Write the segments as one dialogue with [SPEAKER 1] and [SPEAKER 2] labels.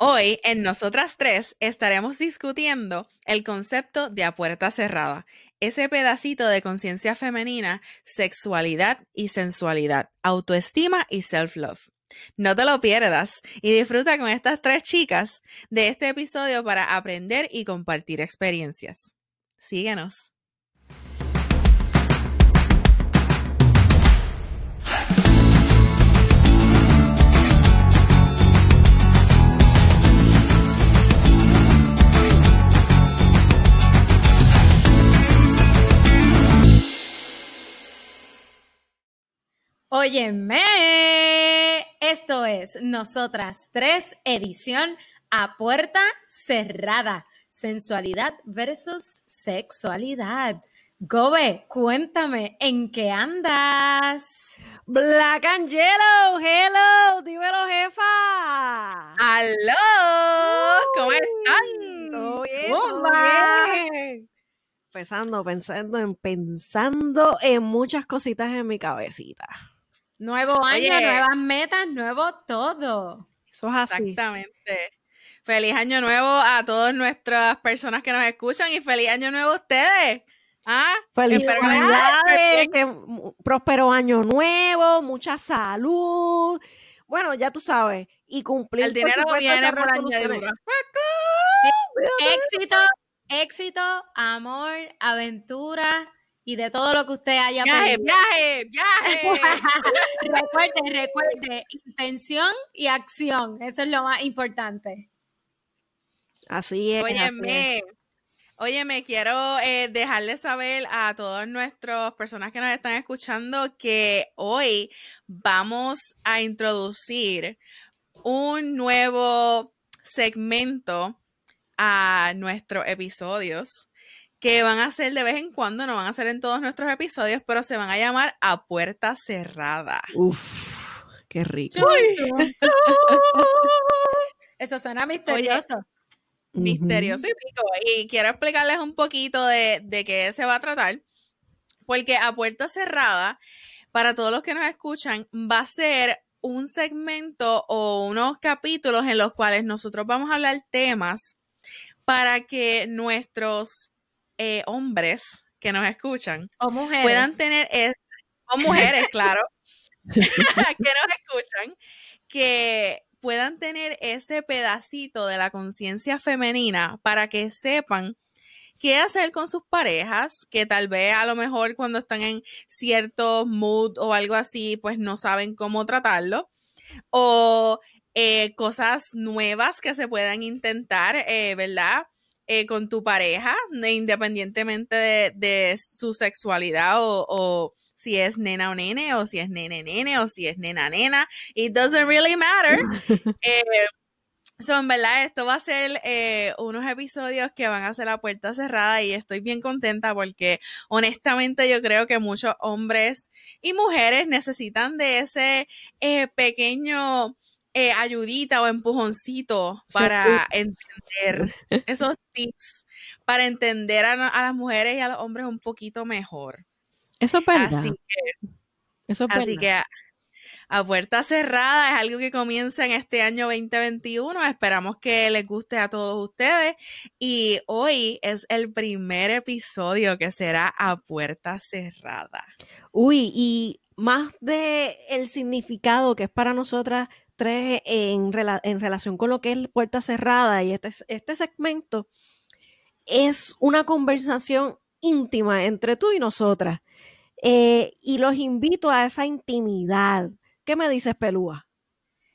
[SPEAKER 1] Hoy en Nosotras Tres estaremos discutiendo el concepto de a puerta cerrada, ese pedacito de conciencia femenina, sexualidad y sensualidad, autoestima y self-love. No te lo pierdas y disfruta con estas tres chicas de este episodio para aprender y compartir experiencias. Síguenos.
[SPEAKER 2] Óyeme, esto es Nosotras Tres, edición a puerta cerrada. Sensualidad versus sexualidad. Gobe, cuéntame, ¿en qué andas?
[SPEAKER 3] Black and Yellow, hello, dímelo, jefa.
[SPEAKER 1] ¡Aló! ¿Cómo están?
[SPEAKER 3] Pensando, pensando en, pensando en muchas cositas en mi cabecita.
[SPEAKER 2] Nuevo año,
[SPEAKER 1] Oye.
[SPEAKER 2] nuevas metas, nuevo todo.
[SPEAKER 3] Eso es así.
[SPEAKER 1] Exactamente. Feliz año nuevo a todas nuestras personas que nos escuchan y feliz año nuevo a ustedes. ¿Ah?
[SPEAKER 3] Felicidades, que próspero año nuevo, mucha salud. Bueno, ya tú sabes. Y cumplir
[SPEAKER 1] El
[SPEAKER 3] por
[SPEAKER 1] dinero
[SPEAKER 3] supuesto,
[SPEAKER 1] viene por añadidura.
[SPEAKER 2] Éxito, éxito, amor, aventura y de todo lo que usted haya
[SPEAKER 1] Viaje,
[SPEAKER 2] pedido.
[SPEAKER 1] viaje, viaje.
[SPEAKER 2] recuerde, recuerde, intención y acción. Eso es lo más importante.
[SPEAKER 3] Así es. así es.
[SPEAKER 1] Óyeme, óyeme, quiero eh, dejarles saber a todas nuestras personas que nos están escuchando que hoy vamos a introducir un nuevo segmento a nuestros episodios que van a ser de vez en cuando, no van a ser en todos nuestros episodios, pero se van a llamar a puerta cerrada.
[SPEAKER 3] Uf, qué rico.
[SPEAKER 2] Eso suena misterioso.
[SPEAKER 1] misterioso y pico. Y quiero explicarles un poquito de, de qué se va a tratar. Porque a puerta cerrada, para todos los que nos escuchan, va a ser un segmento o unos capítulos en los cuales nosotros vamos a hablar temas para que nuestros eh, hombres que nos escuchan
[SPEAKER 2] O mujeres.
[SPEAKER 1] puedan tener, es, o mujeres, claro, que nos escuchan, que puedan tener ese pedacito de la conciencia femenina para que sepan qué hacer con sus parejas, que tal vez a lo mejor cuando están en cierto mood o algo así, pues no saben cómo tratarlo, o eh, cosas nuevas que se puedan intentar, eh, ¿verdad? Eh, con tu pareja, independientemente de, de su sexualidad o, o si es nena o nene, o si es nene nene, o si es nena nena, it doesn't really matter. Eh, so, en verdad, esto va a ser eh, unos episodios que van a ser a puerta cerrada y estoy bien contenta porque honestamente yo creo que muchos hombres y mujeres necesitan de ese eh, pequeño eh, ayudita o empujoncito para entender esos tips, para entender a, a las mujeres y a los hombres un poquito mejor.
[SPEAKER 3] Eso es verdad.
[SPEAKER 1] Así que
[SPEAKER 3] Eso es
[SPEAKER 1] Así que a, a puerta cerrada es algo que comienza en este año 2021. Esperamos que les guste a todos ustedes. Y hoy es el primer episodio que será a puerta cerrada.
[SPEAKER 3] Uy, y más de el significado que es para nosotras tres en, rela- en relación con lo que es puerta cerrada y este, este segmento es una conversación íntima entre tú y nosotras. Eh, y los invito a esa intimidad. ¿Qué me dices, Pelúa?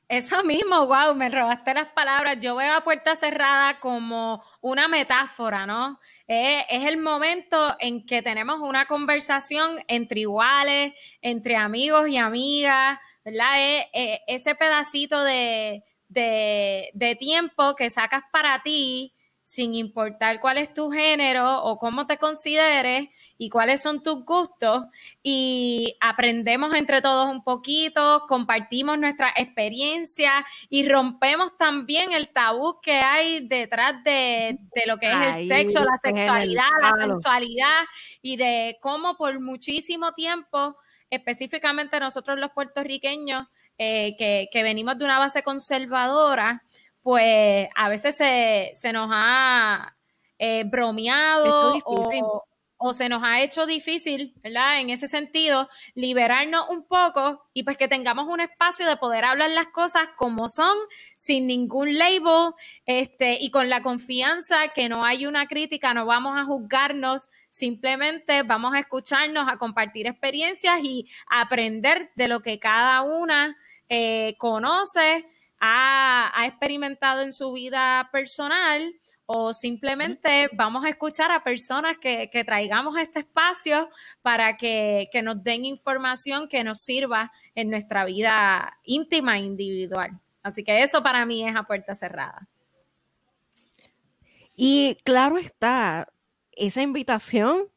[SPEAKER 2] Eso mismo, wow, me robaste las palabras. Yo veo a puerta cerrada como una metáfora, ¿no? Eh, es el momento en que tenemos una conversación entre iguales, entre amigos y amigas, ¿verdad? Eh, eh, ese pedacito de, de, de tiempo que sacas para ti, sin importar cuál es tu género o cómo te consideres y cuáles son tus gustos y aprendemos entre todos un poquito, compartimos nuestra experiencia y rompemos también el tabú que hay detrás de, de lo que es el sexo, la sexualidad, la sensualidad y de cómo por muchísimo tiempo, específicamente nosotros los puertorriqueños, eh, que, que venimos de una base conservadora, pues a veces se, se nos ha eh, bromeado o, o se nos ha hecho difícil, ¿verdad? En ese sentido, liberarnos un poco y pues que tengamos un espacio de poder hablar las cosas como son, sin ningún label, este, y con la confianza que no hay una crítica, no vamos a juzgarnos, simplemente vamos a escucharnos, a compartir experiencias y aprender de lo que cada una eh, conoce, ha, ha experimentado en su vida personal o simplemente vamos a escuchar a personas que, traigamos este espacio para que, nos den información que nos sirva en nuestra vida íntima e individual. Así que eso para mí es a puerta cerrada.
[SPEAKER 3] Y claro está, esa invitación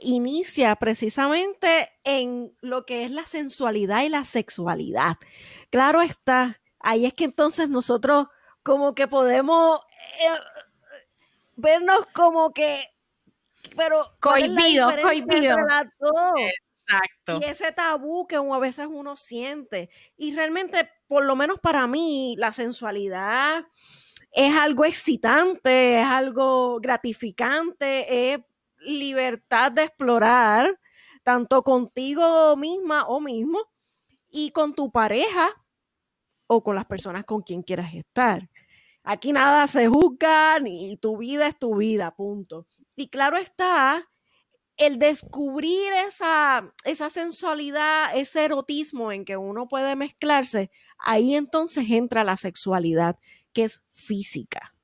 [SPEAKER 3] inicia precisamente en lo que es la sensualidad y la sexualidad. Claro está, ahí es que entonces nosotros como que podemos eh, vernos como que, pero
[SPEAKER 2] cohibido, cohibido.
[SPEAKER 3] Exacto. Y ese tabú que a veces uno siente. Y realmente, por lo menos para mí, la sensualidad es algo excitante, es algo gratificante, es libertad de explorar, tanto contigo misma o mismo, y con tu pareja o con las personas con quien quieras estar. Aquí nada se juzga, ni tu vida es tu vida, punto. Y claro está, el descubrir esa, esa sensualidad, ese erotismo en que uno puede mezclarse, ahí entonces entra la sexualidad, que es física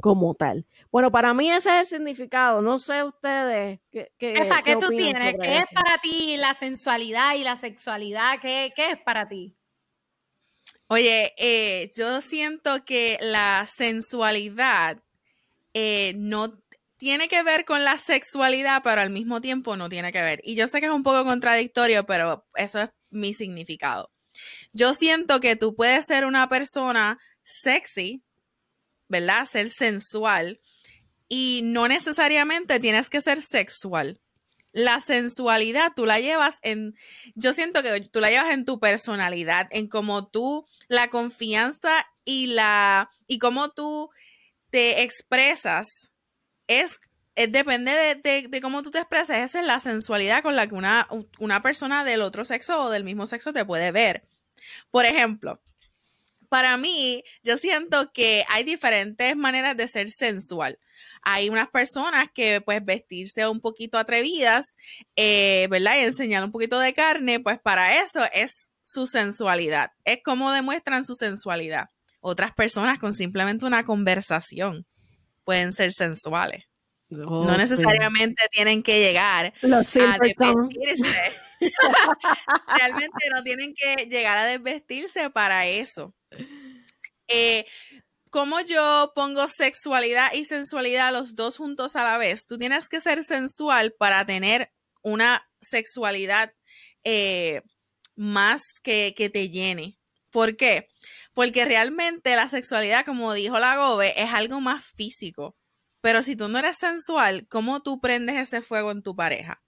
[SPEAKER 3] como tal. Bueno, para mí ese es el significado. No sé ustedes qué,
[SPEAKER 2] qué, ¿qué, tú tienes? ¿Qué es para ti la sensualidad y la sexualidad? ¿Qué, qué es para ti?
[SPEAKER 1] Oye, eh, yo siento que la sensualidad eh, no tiene que ver con la sexualidad, pero al mismo tiempo no tiene que ver. Y yo sé que es un poco contradictorio, pero eso es mi significado. Yo siento que tú puedes ser una persona sexy, ¿verdad? Ser sensual y no necesariamente tienes que ser sexual la sensualidad tú la llevas en, yo siento que tú la llevas en tu personalidad, en cómo tú, la confianza y la, y cómo tú te expresas, es, depende de, de, cómo tú te expresas, esa es la sensualidad con la que una, una persona del otro sexo o del mismo sexo te puede ver. Por ejemplo, para mí, yo siento que hay diferentes maneras de ser sensual hay unas personas que pues vestirse un poquito atrevidas, eh, ¿verdad? Y enseñar un poquito de carne, pues para eso es su sensualidad, es como demuestran su sensualidad. Otras personas con simplemente una conversación pueden ser sensuales. no necesariamente tienen que llegar a desvestirse. Realmente no tienen que llegar a desvestirse para eso. Eh, ¿Cómo yo pongo sexualidad y sensualidad los dos juntos a la vez? Tú tienes que ser sensual para tener una sexualidad eh, más que, que te llene. ¿Por qué? Porque realmente la sexualidad, como dijo la Gobe, es algo más físico. Pero si tú no eres sensual, ¿cómo tú prendes ese fuego en tu pareja?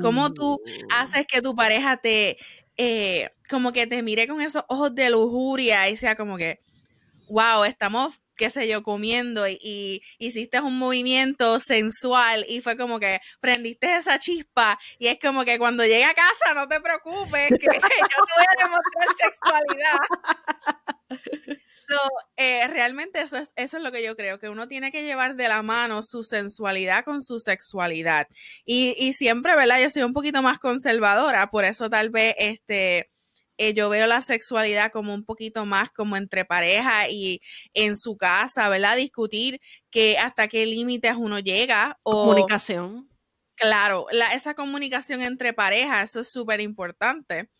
[SPEAKER 1] ¿Cómo tú uh. haces que tu pareja te, eh, como que te mire con esos ojos de lujuria y sea como que, wow, estamos, qué sé yo, comiendo y, hiciste un movimiento sensual y fue como que prendiste esa chispa y es como que cuando llegue a casa no te preocupes, que yo te voy a demostrar sexualidad. So, eh, realmente eso es, eso es lo que yo creo, que uno tiene que llevar de la mano su sensualidad con su sexualidad. Y, y siempre, ¿verdad? Yo soy un poquito más conservadora, por eso tal vez este eh, yo veo la sexualidad como un poquito más como entre pareja y en su casa, ¿verdad? Discutir que hasta qué límites uno llega.
[SPEAKER 3] O, comunicación.
[SPEAKER 1] Claro, la, esa comunicación entre parejas, eso es súper importante.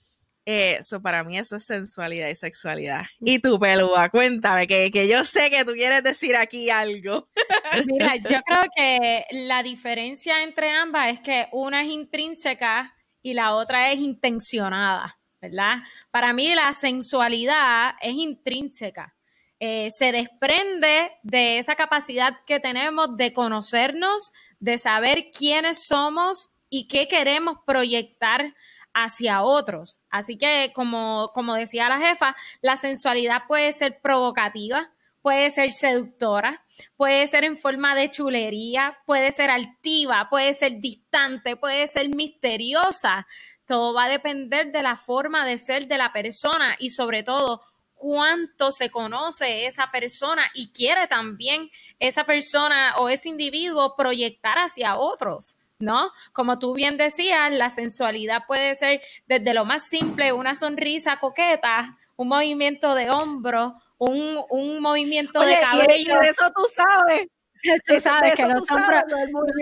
[SPEAKER 1] Eso para mí eso es sensualidad y sexualidad. Y tú, Pelúa, cuéntame, que, que, yo sé que tú quieres decir aquí algo.
[SPEAKER 2] Mira, yo creo que la diferencia entre ambas es que una es intrínseca y la otra es intencionada. ¿Verdad? Para mí la sensualidad es intrínseca. Eh, se desprende de esa capacidad que tenemos de conocernos, de saber quiénes somos y qué queremos proyectar hacia otros. Así que, como, como decía la jefa, la sensualidad puede ser provocativa, puede ser seductora, puede ser en forma de chulería, puede ser altiva, puede ser distante, puede ser misteriosa. Todo va a depender de la forma de ser de la persona y sobre todo cuánto se conoce esa persona y quiere también esa persona o ese individuo proyectar hacia otros. ¿no? Como tú bien decías, la sensualidad puede ser desde lo más simple, una sonrisa coqueta, un movimiento de hombro, un, un movimiento de cabello.
[SPEAKER 3] Y de eso tú sabes.
[SPEAKER 2] Tú sabes que los hombros,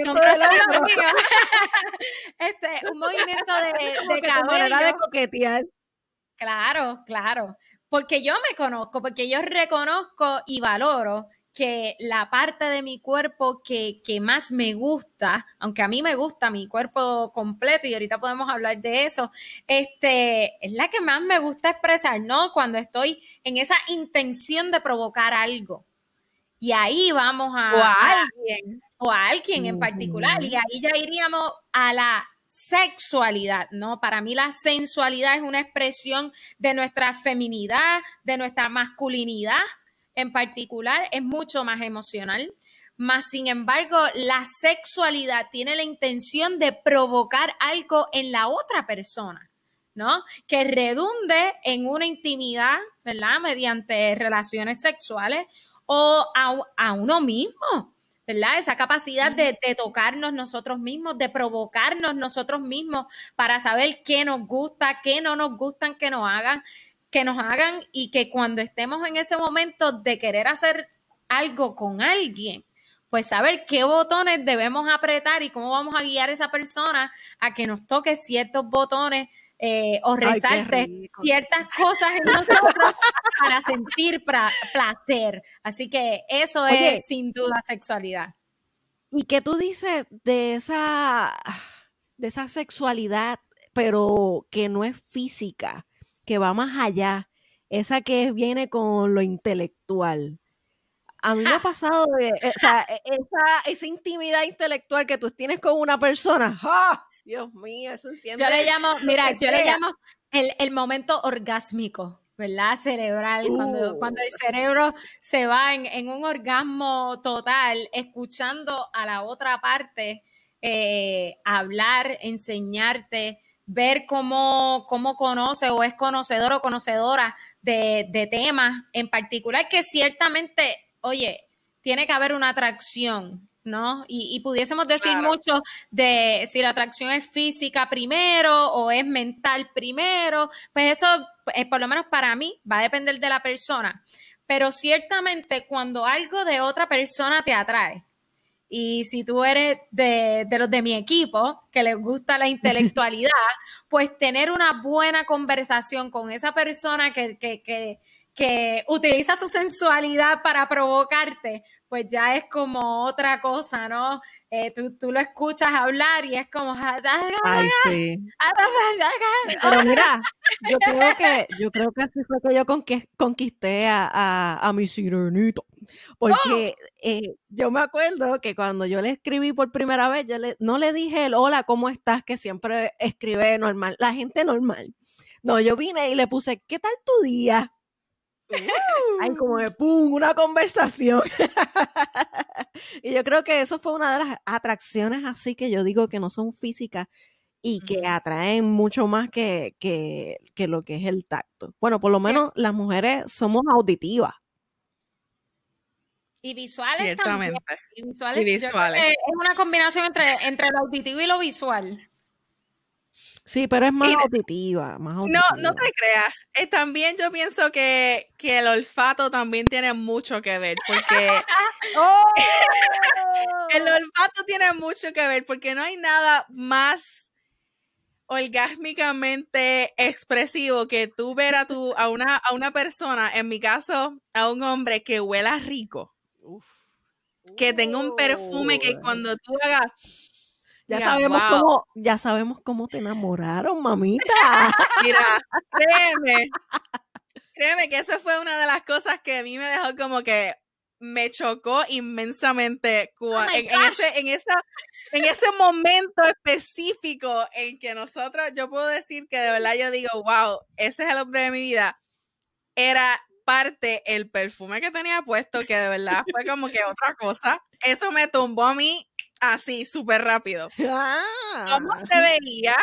[SPEAKER 2] son este, un movimiento de, de cabello.
[SPEAKER 3] de coquetear.
[SPEAKER 2] Claro, claro. Porque yo me conozco, porque yo reconozco y valoro que la parte de mi cuerpo que, más me gusta, aunque a mí me gusta mi cuerpo completo y ahorita podemos hablar de eso, este, es la que más me gusta expresar, ¿no? Cuando estoy en esa intención de provocar algo. Y ahí vamos a...
[SPEAKER 1] O a alguien.
[SPEAKER 2] O a alguien en particular. Y ahí ya iríamos a la sexualidad, ¿no? Para mí la sensualidad es una expresión de nuestra feminidad, de nuestra masculinidad, en particular es mucho más emocional, más sin embargo la sexualidad tiene la intención de provocar algo en la otra persona. ¿no? Que redunde en una intimidad, ¿verdad? Mediante relaciones sexuales o a, uno mismo, ¿verdad? Esa capacidad de, de, tocarnos nosotros mismos, de provocarnos nosotros mismos para saber qué nos gusta, qué no nos gustan que nos hagan que nos hagan y que cuando estemos en ese momento de querer hacer algo con alguien, pues saber qué botones debemos apretar y cómo vamos a guiar a esa persona a que nos toque ciertos botones eh, o resalte ciertas cosas en nosotros para sentir placer. Así que eso es sin duda sexualidad.
[SPEAKER 3] ¿Y qué tú dices de esa, de esa sexualidad, pero que no es física? que va más allá, esa que viene con lo intelectual. A mí me ha pasado de, eh, o sea, e, esa, esa, intimidad intelectual que tú tienes con una persona. ¡Ah! Dios mío, eso enciende.
[SPEAKER 2] Yo le llamo, mira, yo le llamo el, el momento orgásmico. ¿verdad? Cerebral, cuando, uh. cuando, el cerebro se va en, en, un orgasmo total, escuchando a la otra parte eh, hablar, enseñarte, ver cómo, cómo conoce o es conocedor o conocedora de, de temas en particular que ciertamente, oye, tiene que haber una atracción, ¿no? Y, pudiésemos decir mucho de si la atracción es física primero o es mental primero, pues eso, eh, por lo menos para mí, va a depender de la persona. Pero ciertamente cuando algo de otra persona te atrae, y si tú eres de, los de mi equipo, que les gusta la intelectualidad, pues tener una buena conversación con esa persona que, que, que, que utiliza su sensualidad para provocarte, pues ya es como otra cosa, ¿no? Eh, tú, tú, lo escuchas hablar y es como...
[SPEAKER 3] Ay, sí. Pero mira, yo creo que, yo creo que así fue que yo conquisté a, a, mi sirenito. Porque ¡Oh! eh, yo me acuerdo que cuando yo le escribí por primera vez, yo le, no le dije el hola, ¿cómo estás? Que siempre escribe normal, la gente normal. No, yo vine y le puse, ¿qué tal tu día? Ay, como de pum, una conversación. y yo creo que eso fue una de las atracciones así que yo digo que no son físicas y que atraen mucho más que, que, que, lo que es el tacto. Bueno, por lo menos las mujeres somos auditivas.
[SPEAKER 2] Y visuales Ciertamente. Y visuales. es una combinación entre, entre lo auditivo y lo visual.
[SPEAKER 3] Sí, pero es más auditiva, más
[SPEAKER 1] No, no te creas. Eh, también yo pienso que, el olfato también tiene mucho que ver, porque ¡Oh! el olfato tiene mucho que ver, porque no hay nada más orgásmicamente expresivo que tú ver a, tu, a, una, a una persona, en mi caso, a un hombre que huela rico. Que tenga un perfume que cuando tú hagas
[SPEAKER 3] ya sabemos cómo, ya sabemos cómo te enamoraron, mamita.
[SPEAKER 1] Mira, créeme, créeme que esa fue una de las cosas que a mí me dejó como que me chocó inmensamente oh en, ese, en, esa, en ese momento específico en que nosotros, yo puedo decir que de verdad yo digo, wow, ese es el hombre de mi vida. Era parte el perfume que tenía puesto, que de verdad fue como que otra cosa. Eso me tumbó a mí así, súper rápido. Cómo
[SPEAKER 3] Ah.
[SPEAKER 1] se veía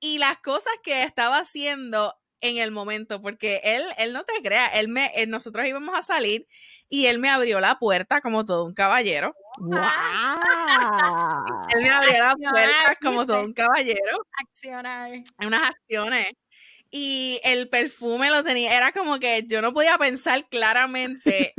[SPEAKER 1] y las cosas que estaba haciendo en el momento, porque él, él no te crea, él me, él- nosotros íbamos a salir y él me abrió la puerta como todo un caballero.
[SPEAKER 3] ¡Wow!
[SPEAKER 1] Él me abrió la puerta como todo un caballero.
[SPEAKER 2] Accionar.
[SPEAKER 1] en unas acciones. Y el perfume lo tenía, era como que yo no podía pensar claramente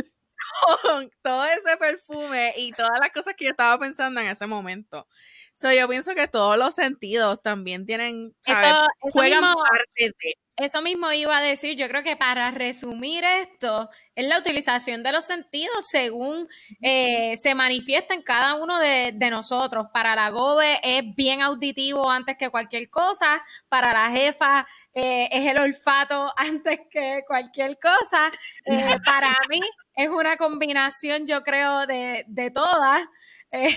[SPEAKER 1] con todo ese perfume y todas las cosas que yo estaba pensando en ese momento. So, yo pienso que todos los sentidos también tienen.
[SPEAKER 2] Eso, eso
[SPEAKER 1] juegan
[SPEAKER 2] mismo,
[SPEAKER 1] parte de.
[SPEAKER 2] Eso mismo iba a decir, yo creo que para resumir esto, es la utilización de los sentidos según eh, se manifiesta en cada uno de, de nosotros. Para la GOBE es bien auditivo antes que cualquier cosa, para la jefa eh, es el olfato antes que cualquier cosa. Eh, para mí es una combinación, yo creo, de, de todas. Eh,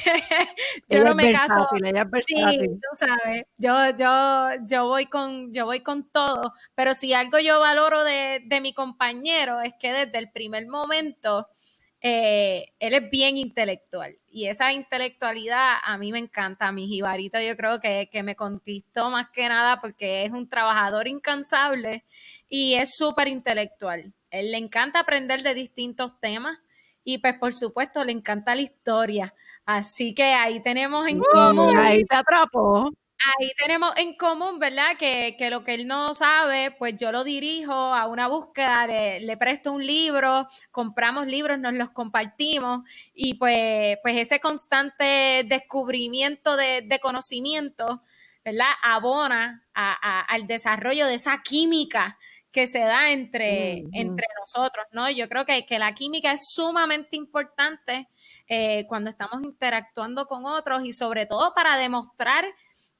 [SPEAKER 2] yo
[SPEAKER 3] Ella
[SPEAKER 2] no me caso.
[SPEAKER 3] ella
[SPEAKER 2] Sí, tú sabes, yo, yo, yo voy con, yo voy con todo, pero si algo yo valoro de, de mi compañero es que desde el primer momento eh, él es bien intelectual y esa intelectualidad a mí me encanta, mi jibarito yo creo que, que me conquistó más que nada porque es un trabajador incansable y es súper intelectual. Él le encanta aprender de distintos temas y pues por supuesto le encanta la historia. Así que ahí tenemos en común,
[SPEAKER 3] Ahí te atrapó.
[SPEAKER 2] Ahí tenemos en común, ¿verdad? Que, que lo que él no sabe, pues yo lo dirijo a una búsqueda, le, le presto un libro, compramos libros, nos los compartimos y pues, pues ese constante descubrimiento de, de conocimiento, ¿verdad? Abona a- a- al desarrollo de esa química que se da entre, entre nosotros, ¿no? Yo creo que, que la química es sumamente importante eh, cuando estamos interactuando con otros y sobre todo para demostrar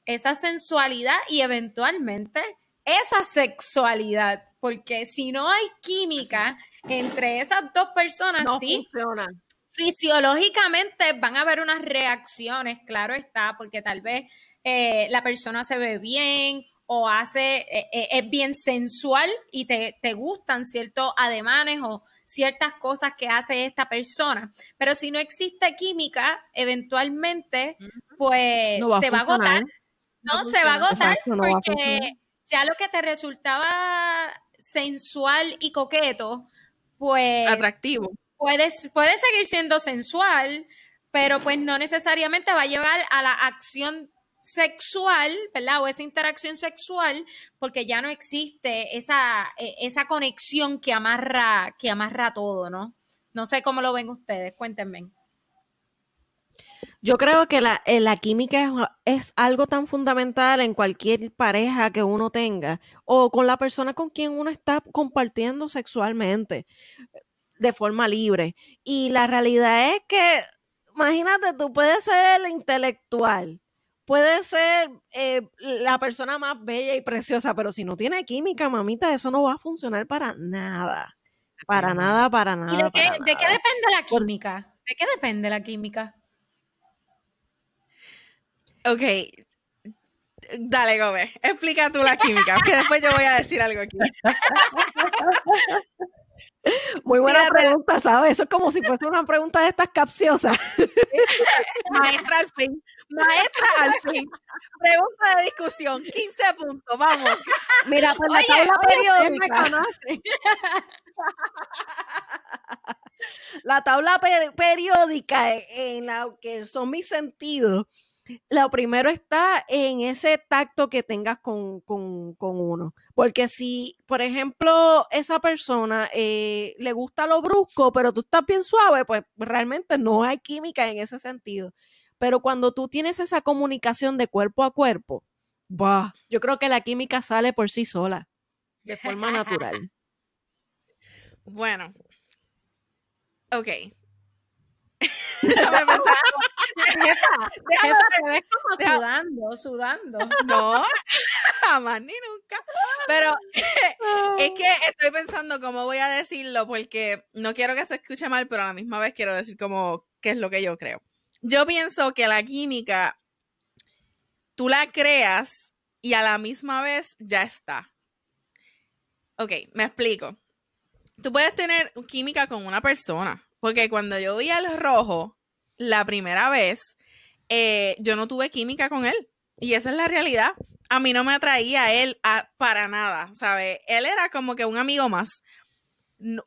[SPEAKER 2] esa sensualidad y eventualmente esa sexualidad, porque si no hay química entre esas dos personas,
[SPEAKER 3] No
[SPEAKER 2] sí,
[SPEAKER 3] funciona.
[SPEAKER 2] fisiológicamente van a haber unas reacciones, claro está, porque tal vez eh, la persona se ve bien o hace, eh, eh, es bien sensual y te, te gustan ciertos ademanes o ciertas cosas que hace esta persona. Pero si no existe química, eventualmente, pues
[SPEAKER 3] No va a
[SPEAKER 2] se va a agotar. No, se va a agotar
[SPEAKER 3] Exacto, no va a
[SPEAKER 2] porque ya lo que te resultaba sensual y coqueto, pues
[SPEAKER 1] Atractivo.
[SPEAKER 2] puede, puede seguir siendo sensual, pero pues no necesariamente va a llevar a la acción sexual, ¿verdad? O esa interacción sexual, porque ya no existe esa, eh, esa conexión que amarra, que amarra todo, ¿no? No sé cómo lo ven ustedes, cuéntenme.
[SPEAKER 3] Yo creo que la, eh, la química es, es algo tan fundamental en cualquier pareja que uno tenga o con la persona con quien uno está compartiendo sexualmente de forma libre. Y la realidad es que, imagínate, tú puedes ser intelectual, puedes ser eh, la persona más bella y preciosa, pero si no tiene química, mamita, eso no va a funcionar para nada. Para nada, para nada.
[SPEAKER 2] ¿Y de qué,
[SPEAKER 3] para
[SPEAKER 2] de qué
[SPEAKER 3] nada.
[SPEAKER 2] depende la química? ¿De qué depende la química?
[SPEAKER 1] Ok. Dale, Gómez. Explica tú la química, que después yo voy a decir algo aquí.
[SPEAKER 3] Muy buena
[SPEAKER 1] Fíjate.
[SPEAKER 3] pregunta, ¿sabes? Eso es como si fuese una pregunta de estas capciosas.
[SPEAKER 1] Maestra al fin. Maestra al fin. Pregunta de discusión. 15 puntos. Vamos.
[SPEAKER 3] Mira, pues la
[SPEAKER 2] Oye,
[SPEAKER 3] tabla
[SPEAKER 2] oye,
[SPEAKER 3] periódica. La tabla per- periódica en la que son mis sentidos. Lo primero está en ese tacto que tengas con, con- con uno. Porque si, por ejemplo, esa persona eh, le gusta lo brusco, pero tú estás bien suave, pues realmente no hay química en ese sentido. Pero cuando tú tienes esa comunicación de cuerpo a cuerpo, bah, yo creo que la química sale por sí sola, de forma natural.
[SPEAKER 1] Bueno. Ok. Déjame pensar.
[SPEAKER 2] Jefa,
[SPEAKER 1] Déjame
[SPEAKER 2] jefa, te ves como sudando, sudando.
[SPEAKER 1] No, jamás ni nunca. Pero es que estoy pensando cómo voy a decirlo porque no quiero que se escuche mal, pero a la misma vez quiero decir como qué es lo que yo creo. Yo pienso que la química tú la creas y a la misma vez ya está. Ok, me explico. tú puedes tener química con una persona, porque cuando yo vi al rojo la primera vez, eh, yo no tuve química con él. Y esa es la realidad. A mí no me atraía a él para nada, ¿sabes? Él era como que un amigo más.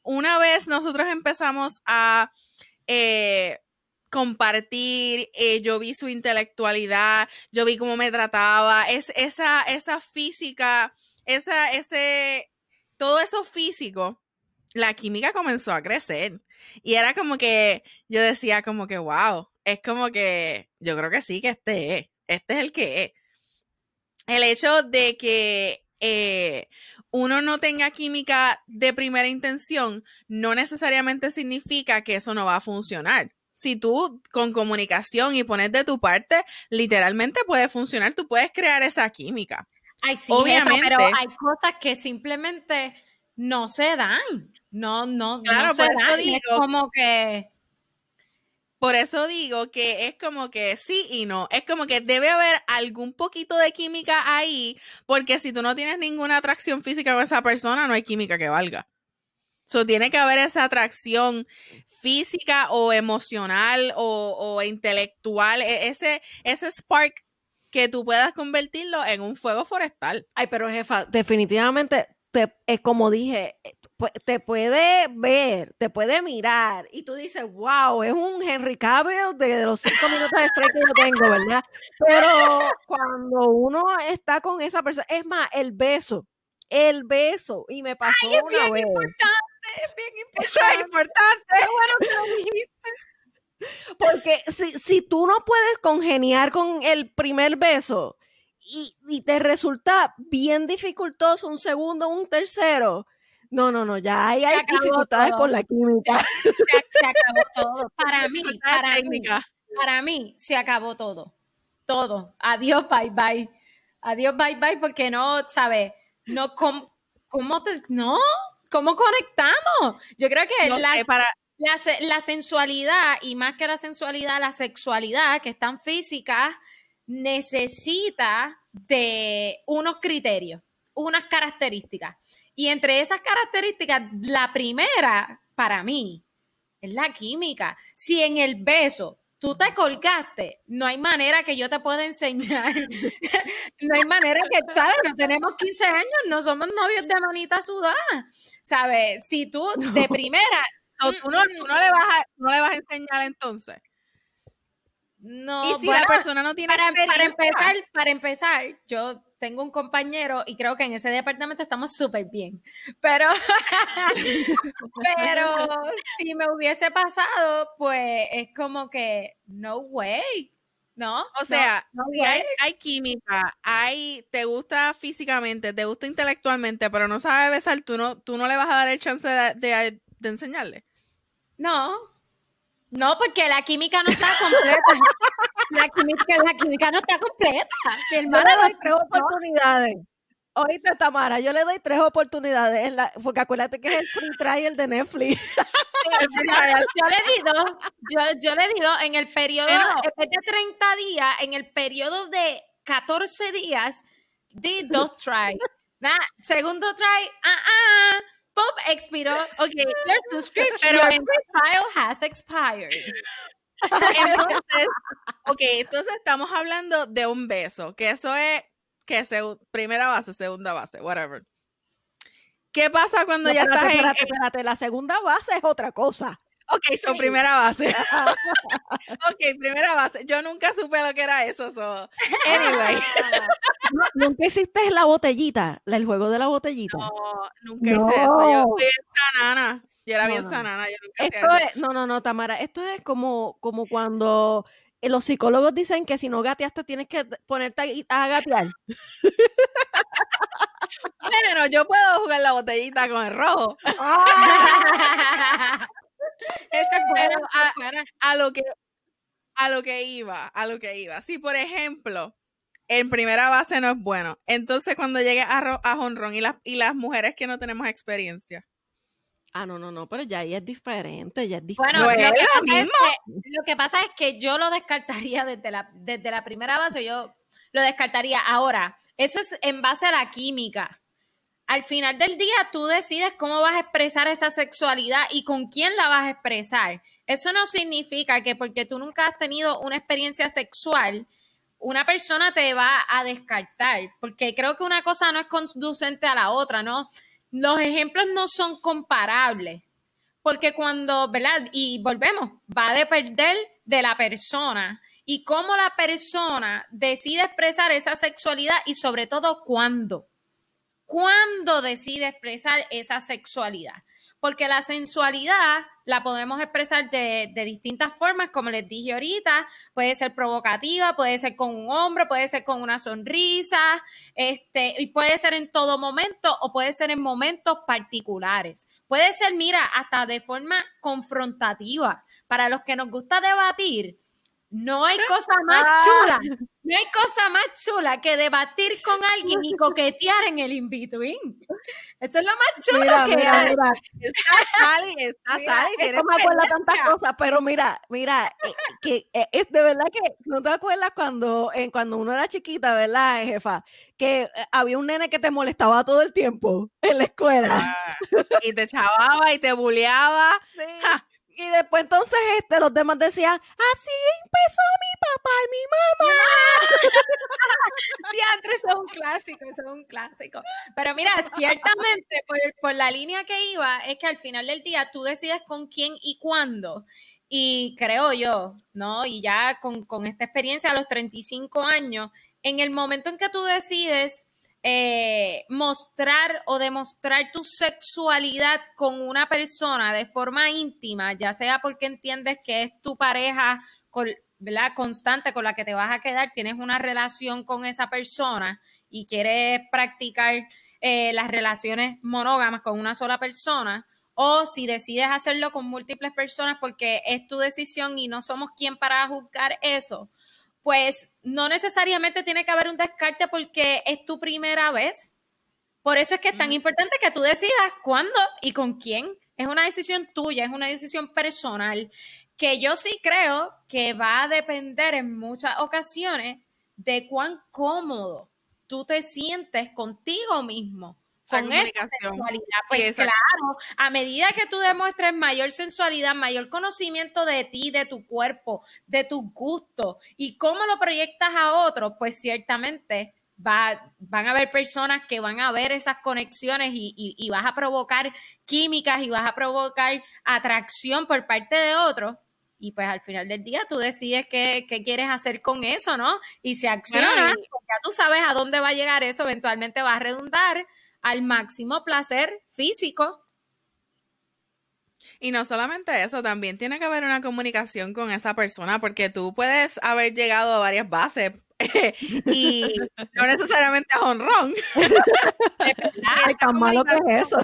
[SPEAKER 1] Una vez nosotros empezamos a eh, compartir, eh, yo vi su intelectualidad, yo vi cómo me trataba, es, esa, esa física, esa, ese, todo eso físico, la química comenzó a crecer. Y era como que yo decía como que, wow, es como que yo creo que sí, que este es, este es el que es. El hecho de que eh, uno no tenga química de primera intención no necesariamente significa que eso no va a funcionar. Si tú con comunicación y pones de tu parte, literalmente puede funcionar, tú puedes crear esa química.
[SPEAKER 2] Ay, sí, Obviamente, pero hay cosas que simplemente no se dan. No, no, claro, no se dan. Digo, es como que
[SPEAKER 1] por eso digo que es como que sí y no. Es como que debe haber algún poquito de química ahí, porque si tú no tienes ninguna atracción física con esa persona, no hay química que valga. So, tiene que haber esa atracción física o emocional o, intelectual, e, ese, ese spark que tú puedas convertirlo en un fuego forestal.
[SPEAKER 3] Ay, pero jefa, definitivamente, te, es como dije, te puede ver, te puede mirar y tú dices, wow, es un Henry Cavill de los cinco minutos de strike que yo tengo, ¿verdad? Pero cuando uno está con esa persona, es más, el beso, el beso, y me pasó
[SPEAKER 2] Ay, es
[SPEAKER 3] una
[SPEAKER 2] bien Importante, es bien importante.
[SPEAKER 1] Eso es importante.
[SPEAKER 2] Qué bueno que lo dijiste.
[SPEAKER 3] Porque si, si tú no puedes congeniar con el primer beso y, y te resulta bien dificultoso un segundo, un tercero, no, no, no, ya hay, hay dificultades con la química.
[SPEAKER 2] Se, acabó todo. Para mí, para mí, para mí, se acabó todo. Todo. Adiós, bye, bye. Adiós, bye, bye, porque no, ¿sabes? No, ¿cómo, cómo te, no? ¿Cómo conectamos? Yo creo que la, para... la, la sensualidad, y más que la sensualidad, la sexualidad, que es tan física, necesita de unos criterios, unas características. Y entre esas características, la primera para mí es la química. Si en el beso tú te colgaste, no hay manera que yo te pueda enseñar. no hay manera que, ¿sabes? No tenemos 15 años, no somos novios de manita sudada. ¿Sabes? Si tú de primera.
[SPEAKER 1] Tú, no, tú, no, le vas a, no le vas a enseñar entonces.
[SPEAKER 2] No,
[SPEAKER 1] y si la persona no tiene
[SPEAKER 2] para, para empezar, para empezar, yo tengo un compañero y creo que en ese departamento estamos súper bien. Pero, pero si me hubiese pasado, pues es como que, no way. ¿No?
[SPEAKER 1] O sea, si hay, química, hay, te gusta físicamente, te gusta intelectualmente, pero no sabe besar, tú no, tú no le vas a dar el chance de, de enseñarle.
[SPEAKER 2] No, no, porque la química no está completa. la, química, la química no está completa.
[SPEAKER 3] Mi hermana yo le doy tres oportunidades. Oíste, Tamara, yo le doy tres oportunidades, porque acuérdate que es el free trial de Netflix.
[SPEAKER 2] yo, le di dos, yo, le di dos en el periodo, en vez de 30 días, en el periodo de 14 días, di dos try. segundo try, ah, ah, Pop expiró.
[SPEAKER 1] Ok.
[SPEAKER 2] Your subscription, your trial has expired.
[SPEAKER 1] Entonces, ok, entonces estamos hablando de un beso, que eso es que primera base, segunda base, whatever. ¿Qué pasa cuando ya estás
[SPEAKER 3] en, espérate, la segunda base es otra cosa.
[SPEAKER 1] Ok, so primera base. ok, primera base. Yo nunca supe lo que era eso. So. Anyway.
[SPEAKER 3] ¿Nunca hiciste la botellita? El juego de la botellita.
[SPEAKER 1] No, nunca hice eso. Yo fui sanana. Yo era bien sanana. Yo nunca
[SPEAKER 3] esto es, No, no, no, Tamara. Esto es como, como cuando los psicólogos dicen que si no gateaste tienes que ponerte a, gatear.
[SPEAKER 1] bueno, yo puedo jugar la botellita con el rojo. A, lo que a lo que iba, a lo que iba. Si por ejemplo, en primera base no es bueno, entonces cuando llegue a, a honrón y las y las mujeres que no tenemos experiencia.
[SPEAKER 3] Ah, no, no, no, pero ya ahí es diferente, ya es diferente.
[SPEAKER 2] Bueno, lo, que pasa es que, lo que pasa es que yo lo descartaría desde la, desde la primera base, yo lo descartaría. Ahora, eso es en base a la química al final del día tú decides cómo vas a expresar esa sexualidad y con quién la vas a expresar. Eso no significa que porque tú nunca has tenido una experiencia sexual, una persona te va a descartar, porque creo que una cosa no es conducente a la otra, ¿no? Los ejemplos no son comparables, porque cuando, ¿verdad? Y volvemos, va a depender de la persona y cómo la persona decide expresar esa sexualidad y sobre todo cuándo. ¿Cuándo decide expresar esa sexualidad? porque la sensualidad la podemos expresar de, distintas formas, como les dije ahorita, puede ser provocativa, puede ser con un hombro, puede ser con una sonrisa, este, y puede ser en todo momento o puede ser en momentos particulares. Puede ser, mira, hasta de forma confrontativa. Para los que nos gusta debatir, no hay cosa más ah. chula, no hay cosa más chula que debatir con alguien y coquetear en el in-between. Eso es lo más chulo que
[SPEAKER 3] mira, hay. Mira. Está Sally, está Sally. No me acuerdo tantas cosas, pero mira, mira, eh, que eh, es de verdad que no te acuerdas cuando, en cuando uno era chiquita, ¿verdad, jefa? Que eh, había un nene que te molestaba todo el tiempo en la escuela. Ah,
[SPEAKER 1] y te chavaba y te buleaba. Sí.
[SPEAKER 3] Y después entonces este, los demás decían, así empezó mi papá y mi mamá.
[SPEAKER 2] Diantre, eso es un clásico, eso es un clásico. Pero mira, ciertamente por, por la línea que iba, es que al final del día tú decides con quién y cuándo. Y creo yo, ¿no? Y ya con, con esta experiencia a los 35 años, en el momento en que tú decides eh, mostrar o demostrar tu sexualidad con una persona de forma íntima, ya sea porque entiendes que es tu pareja ¿verdad? constante con la que te vas a quedar, tienes una relación con esa persona y quieres practicar eh, las relaciones monógamas con una sola persona, o si decides hacerlo con múltiples personas porque es tu decisión y no somos quien para juzgar eso, pues no necesariamente tiene que haber un descarte porque es tu primera vez. Por eso es que es tan importante que tú decidas cuándo y con quién. Es una decisión tuya, es una decisión personal, que yo sí creo que va a depender en muchas ocasiones de cuán cómodo tú te sientes contigo mismo con esa sensualidad. Pues claro, a medida que tú demuestres mayor sensualidad, mayor conocimiento de ti, de tu cuerpo, de tus gustos y cómo lo proyectas a otros, pues ciertamente va, van a haber personas que van a ver esas conexiones y, vas a provocar químicas y vas a provocar atracción por parte de otros. Y pues al final del día tú decides qué, quieres hacer con eso, ¿no? Y si accionas, pues ya tú sabes a dónde va a llegar eso, eventualmente va a redundar al máximo placer físico.
[SPEAKER 1] Y no solamente eso, también tiene que haber una comunicación con esa persona, porque tú puedes haber llegado a varias bases y no necesariamente a honrón.
[SPEAKER 3] Ay, tan malo que es eso.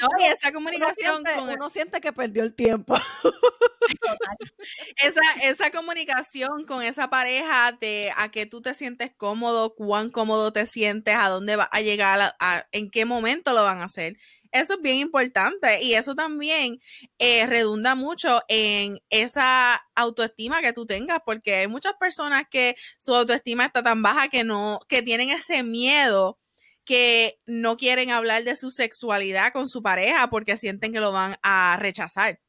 [SPEAKER 1] No, y esa comunicación
[SPEAKER 3] uno siente, uno siente que perdió el tiempo.
[SPEAKER 1] esa, esa comunicación con esa pareja de a que tú te sientes cómodo, cuán cómodo te sientes, a dónde va a llegar, en qué momento lo van a hacer. Eso es bien importante y eso también eh, redunda mucho en esa autoestima que tú tengas, porque hay muchas personas que su autoestima está tan baja que no, que tienen ese miedo que no quieren hablar de su sexualidad con su pareja porque sienten que lo van a rechazar.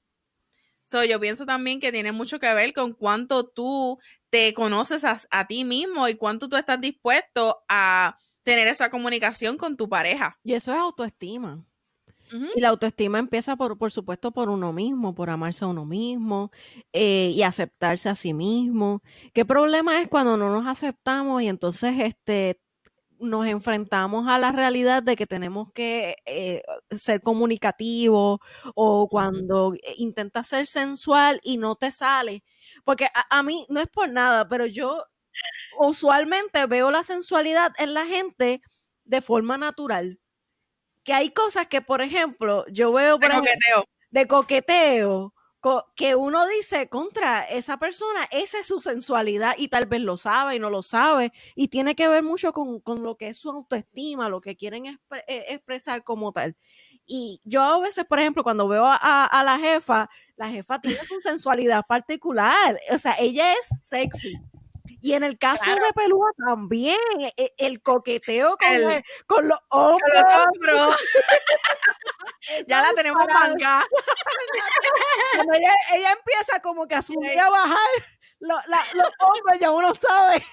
[SPEAKER 1] So, yo pienso también que tiene mucho que ver con cuánto tú te conoces a, ti mismo y cuánto tú estás dispuesto a tener esa comunicación con tu pareja.
[SPEAKER 3] Y eso es autoestima. Y la autoestima empieza, por, por supuesto, por uno mismo, por amarse a uno mismo eh, y aceptarse a sí mismo. ¿Qué problema es cuando no nos aceptamos y entonces este, nos enfrentamos a la realidad de que tenemos que eh, ser comunicativos o cuando intentas ser sensual y no te sale? Porque a mí no es por nada, pero yo usualmente veo la sensualidad en la gente de forma natural que hay cosas que, por ejemplo, yo veo
[SPEAKER 1] de coqueteo.
[SPEAKER 3] de coqueteo, que uno dice contra esa persona, esa es su sensualidad y tal vez lo sabe y no lo sabe y tiene que ver mucho con, lo que es su autoestima, lo que quieren e, expresar como tal. Y yo a veces, por ejemplo, cuando veo a, a, la jefa, la jefa tiene su sensualidad particular, o sea, ella es sexy Y en el caso de Pelúa también, e, e, el, coqueteo con, con los hombros.
[SPEAKER 1] ya la tenemos manga.
[SPEAKER 3] ella, ella, empieza como que a subir a bajar los hombres, ya uno sabe.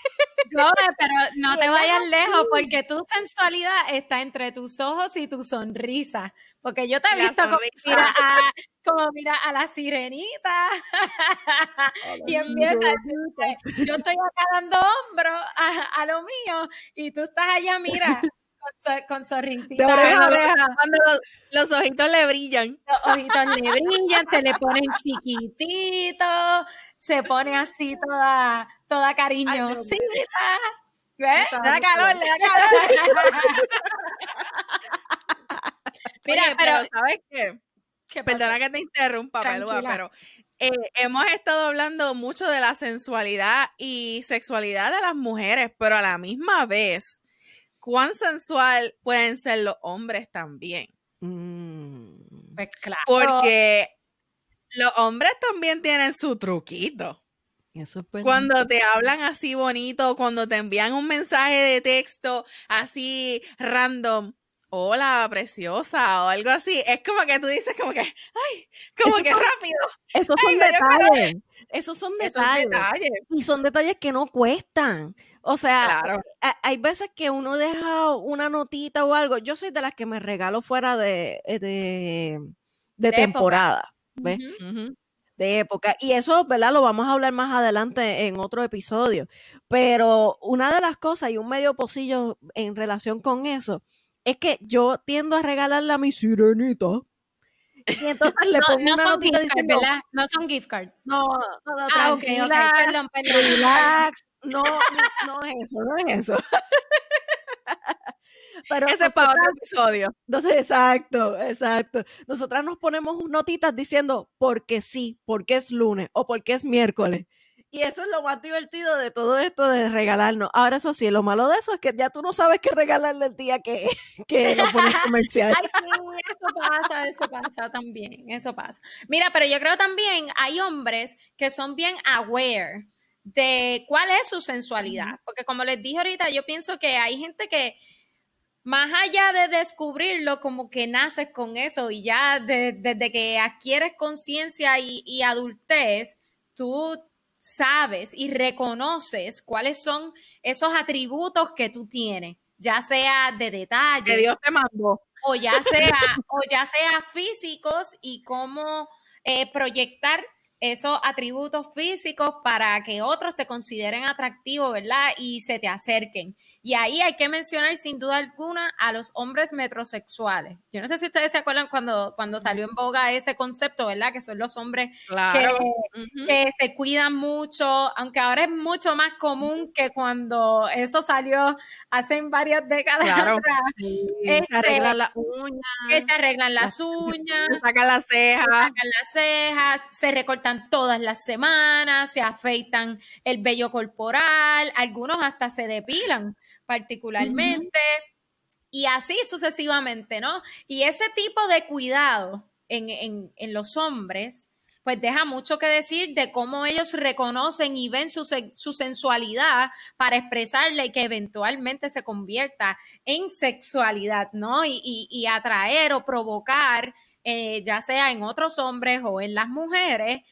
[SPEAKER 2] pero no te vayas lejos porque tu sensualidad está entre tus ojos y tu sonrisa. Porque yo te he visto como mira, a, como mira a la sirenita y empieza yo estoy acá dando hombro a, lo mío y tú estás allá, mira, con, so,
[SPEAKER 1] Cuando los, ojitos le brillan.
[SPEAKER 2] Los ojitos le brillan, se le ponen chiquititos, se pone así toda, toda cariñosita.
[SPEAKER 1] ¿Ves? Le da calor, le da calor. Mira, pero, ¿sabes qué? Perdona que te interrumpa, Pelúa, pero eh, hemos estado hablando mucho de la sensualidad y sexualidad de las mujeres, pero a la misma vez, ¿cuán sensual pueden ser los hombres también?
[SPEAKER 2] Mm. Pues claro.
[SPEAKER 1] Porque los hombres también tienen su truquito. Eso cuando te hablan así bonito, cuando te envían un mensaje de texto así random, hola, preciosa, o algo así, es como que tú dices como que, ay, como que rápido.
[SPEAKER 3] Esos son detalles. Esos son detalles. Y son detalles que no cuestan. O sea, hay veces que uno deja una notita o algo. Yo soy de las que me regalo fuera de, de, temporada. ¿Ves? De época. Y eso, ¿verdad? Lo vamos a hablar más adelante en otro episodio. Pero una de las cosas y un medio pocillo en relación con eso es que yo tiendo a regalarle a mi sirenita. Y entonces le pongo una notita diciendo.
[SPEAKER 2] No son gift cards.
[SPEAKER 3] No, no, no ah, ok, ok. Perdón, perdón. Relax. No, no, es eso, no es eso.
[SPEAKER 1] Pero Ese es para otro episodio.
[SPEAKER 3] Entonces, exacto, exacto. Nosotras nos ponemos notitas diciendo porque sí, porque es lunes o porque es miércoles. Y eso es lo más divertido de todo esto de regalarnos. Ahora, eso sí, lo malo de eso es que ya tú no sabes qué regalarle el día que, que lo pones comercial.
[SPEAKER 2] Ay, sí, eso pasa, eso pasa también, eso pasa. Mira, pero yo creo también hay hombres que son bien aware de cuál es su sensualidad. Porque como les dije ahorita, yo pienso que hay gente que más allá de descubrirlo, como que naces con eso y ya desde que adquieres conciencia y, y adultez, tú sabes y reconoces cuáles son esos atributos que tú tienes, ya sea de detalles.
[SPEAKER 1] Que Dios te mandó.
[SPEAKER 2] O ya sea, o ya sea físicos y cómo eh, proyectar esos atributos físicos para que otros te consideren atractivo, ¿verdad? Y se te acerquen. Y ahí hay que mencionar sin duda alguna a los hombres metrosexuales. Yo no sé si ustedes se acuerdan cuando, cuando salió en boga ese concepto, ¿verdad? Que son los hombres que, se cuidan mucho, aunque ahora es mucho más común que cuando eso salió hace varias décadas atrás.
[SPEAKER 3] se este, arreglan las uñas.
[SPEAKER 2] Que se arreglan las uñas.
[SPEAKER 1] Se sacan las cejas. Se
[SPEAKER 2] sacan las cejas, se recortan todas las semanas, se afeitan el vello corporal, algunos hasta se depilan particularmente, y así sucesivamente, ¿no? Y ese tipo de cuidado en, los hombres, pues deja mucho que decir de cómo ellos reconocen y ven su, sensualidad para expresarle y que eventualmente se convierta en sexualidad, ¿no? Y, atraer o provocar, eh, ya sea en otros hombres o en las mujeres,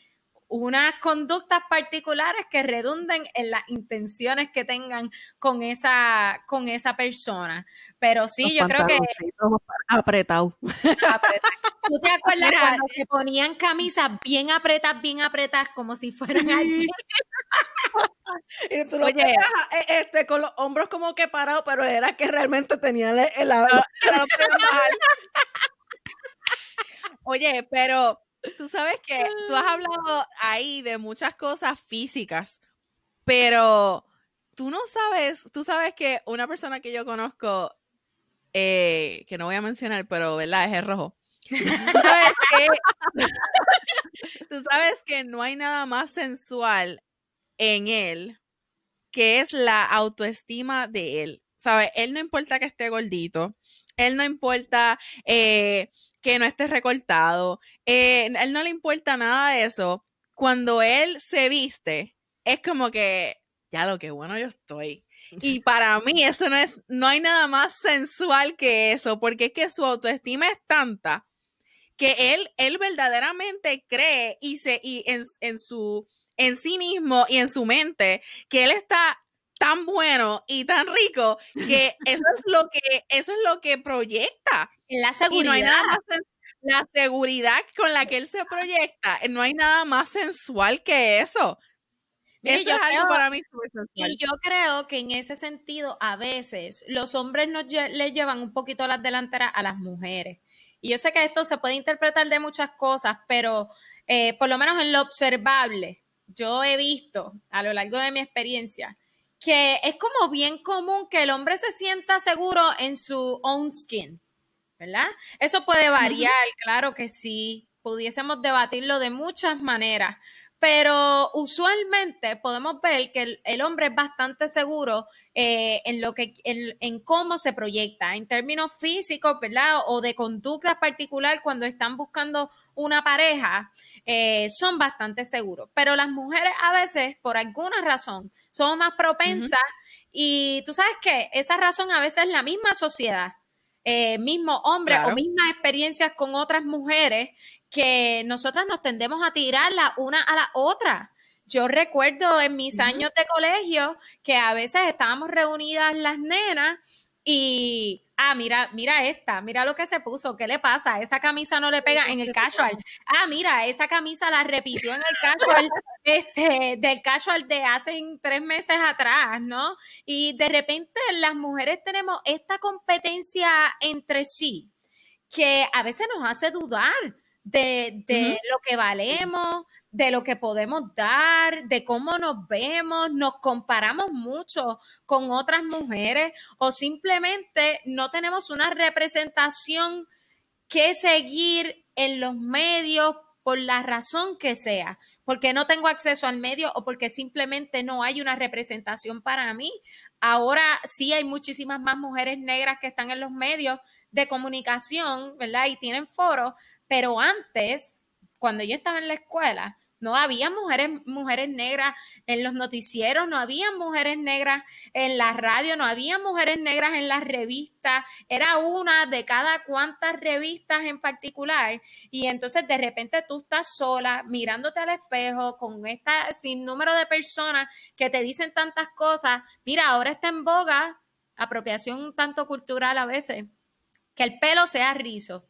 [SPEAKER 2] unas conductas particulares que redunden en las intenciones que tengan con esa, con esa persona. Pero sí, yo creo que...
[SPEAKER 3] Apretado.
[SPEAKER 2] ¿Tú te acuerdas cuando se ponían camisas bien apretadas, bien apretadas, como si fueran allí?
[SPEAKER 3] y tú lo Oye, e, este, con los hombros como que parados, pero era que realmente tenía el...
[SPEAKER 1] Oye, pero tú sabes que tú has hablado ahí de muchas cosas físicas, pero tú no sabes, tú sabes que una persona que yo conozco, eh, que no voy a mencionar, pero ¿verdad? Es el rojo. Tú sabes que, tú sabes que no hay nada más sensual en él que es la autoestima de él. ¿Sabes? Él no importa que esté gordito, él no importa eh, que no esté recortado, eh, él no le importa nada de eso. Cuando él se viste, es como que ya lo que bueno yo estoy. Y para mí eso no es, no hay nada más sensual que eso, porque es que su autoestima es tanta que él, él verdaderamente cree y se, y en, en su, en sí mismo y en su mente, que él está tan bueno y tan rico que eso es lo que, eso es lo que proyecta.
[SPEAKER 2] La seguridad. no hay
[SPEAKER 1] nada más la seguridad con la que él se proyecta, no hay nada más sensual que eso. Eso es algo para mí
[SPEAKER 2] Y yo creo que en ese sentido, a veces los hombres nos le llevan un poquito las delanteras a las mujeres. Y yo sé que esto se puede interpretar de muchas cosas, pero eh, por lo menos en lo observable, yo he visto a lo largo de mi experiencia que es como bien común que el hombre se sienta seguro en su own skin, ¿verdad? Eso puede variar, claro que sí, pudiésemos debatirlo de muchas maneras, pero usualmente podemos ver que el, hombre es bastante seguro eh, en lo que en, cómo se proyecta en términos físicos verdad o de conducta particular cuando están buscando una pareja eh, son bastante seguros. Pero las mujeres a veces por alguna razón son más propensas y tú sabes que esa razón a veces es la misma sociedad eh, mismo hombre o mismas experiencias con otras mujeres que nosotras nos tendemos a tirar la una a la otra. Yo recuerdo en mis años de colegio que a veces estábamos reunidas las nenas y, ah, mira, mira esta, mira lo que se puso, ¿qué le pasa? Esa camisa no le pega en el casual. Ah, mira, esa camisa la repitió en el casual, este, del casual de hace tres meses atrás, ¿no? Y de repente las mujeres tenemos esta competencia entre sí que a veces nos hace dudar de, de lo que valemos, de lo que podemos dar, de cómo nos vemos, nos comparamos mucho con otras mujeres o simplemente no tenemos una representación que seguir en los medios por la razón que sea, porque no tengo acceso al medio o porque simplemente no hay una representación para mí. Ahora sí hay muchísimas más mujeres negras que están en los medios de comunicación, ¿verdad? Y tienen foros, pero antes, cuando yo estaba en la escuela, no había mujeres, mujeres negras en los noticieros, no había mujeres negras en la radio, no había mujeres negras en las revistas, era una de cada cuantas revistas en particular. Y entonces de repente tú estás sola mirándote al espejo con esta sin número de personas que te dicen tantas cosas. Mira, ahora está en boga, apropiación tanto cultural a veces, que el pelo sea rizo.